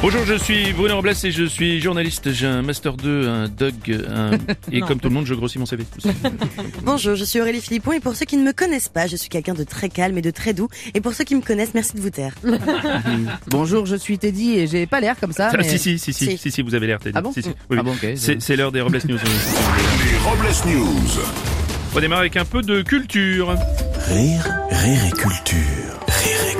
Bonjour, je suis Bruno Robles et je suis journaliste. J'ai un Master 2, un Dog, un... et comme tout le monde, je grossis mon CV. Bonjour, je suis Aurélie Philippon et pour ceux qui ne me connaissent pas, je suis quelqu'un de très calme et de très doux. Et pour ceux qui me connaissent, merci de vous taire. Bonjour, je suis Teddy et j'ai pas l'air comme ça. Ah, mais... si, si, si, si, Si. si, si, vous avez l'air, Teddy. Ah bon Si, si. Ah bon, ok. C'est c'est l'heure des Robles News. Les Robles News. On démarre avec un peu de culture. Rire, rire et culture. Rire et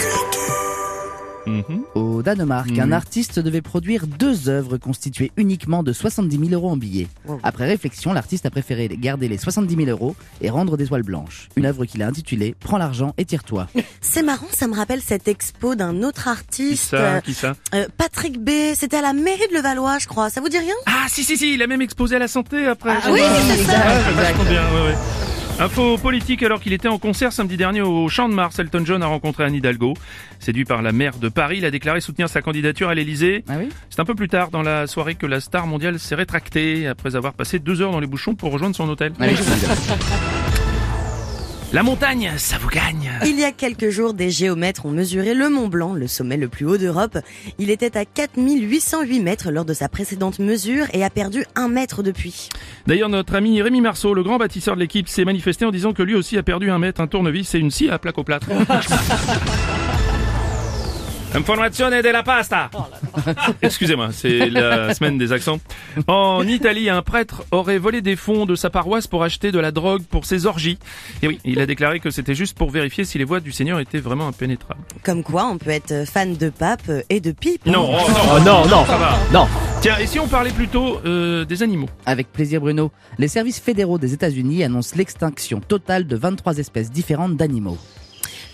Mhm. Au Danemark, un artiste devait produire deux œuvres constituées uniquement de 70 000 euros en billets. Wow. Après réflexion, l'artiste a préféré garder les 70 000 euros et rendre des toiles blanches. Une œuvre qu'il a intitulée Prends l'argent et tire-toi. C'est marrant, ça me rappelle cette expo d'un autre Qui artiste. ça euh, Qui ça euh, Patrick B. C'était à la mairie de Levallois, je crois. Ça vous dit rien? Ah, si, si, si, il a même exposé à la santé après. oui, c'est ça. Bien, ouais, ouais. Info politique, alors qu'il était en concert samedi dernier au Champ de Mars, Elton John a rencontré Anne Hidalgo. Séduit par la maire de Paris, il a déclaré soutenir sa candidature à l'Elysée. Ah oui? C'est un peu plus tard dans la soirée que la star mondiale s'est rétractée après avoir passé deux heures dans les bouchons pour rejoindre son hôtel. Ah oui. La montagne, ça vous gagne Il y a quelques jours, des géomètres ont mesuré le Mont Blanc, le sommet le plus haut d'Europe. Il était à 4808 mètres lors de sa précédente mesure et a perdu un mètre depuis. D'ailleurs, notre ami Rémi Marceau, le grand bâtisseur de l'équipe, s'est manifesté en disant que lui aussi a perdu un mètre, un tournevis et une scie à plaque au plâtre. Informazione della pasta Excusez-moi, c'est la semaine des accents. En Italie, un prêtre aurait volé des fonds de sa paroisse pour acheter de la drogue pour ses orgies. Et oui, il a déclaré que c'était juste pour vérifier si les voies du Seigneur étaient vraiment impénétrables. Comme quoi, on peut être fan de pape et de pipe. Non, oh, non, Oh non, non, ça va. non. Tiens, et si on parlait plutôt euh, des animaux? Avec plaisir Bruno. Les services fédéraux des États-Unis annoncent l'extinction totale de 23 espèces différentes d'animaux.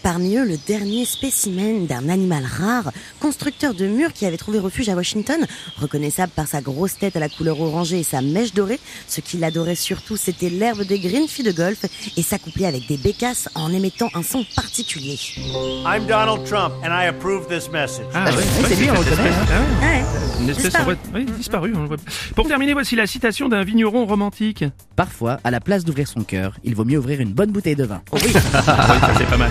Parmi eux, le dernier spécimen d'un animal rare, constructeur de murs qui avait trouvé refuge à Washington, reconnaissable par sa grosse tête à la couleur orangée et sa mèche dorée. Ce qu'il adorait surtout, c'était l'herbe des green filles de golf et s'accoupler avec des bécasses en émettant un son particulier. I'm Donald Trump, and I approve this message. Ah, oui, c'est lui, on le cette connaît, espèce. hein. Ah ouais. Ouais. Une espèce Disparu. en oui, disparue. on le voit. Pour terminer, voici la citation d'un vigneron romantique. Parfois, à la place d'ouvrir son cœur, il vaut mieux ouvrir une bonne bouteille de vin. oui, ça c'est pas mal.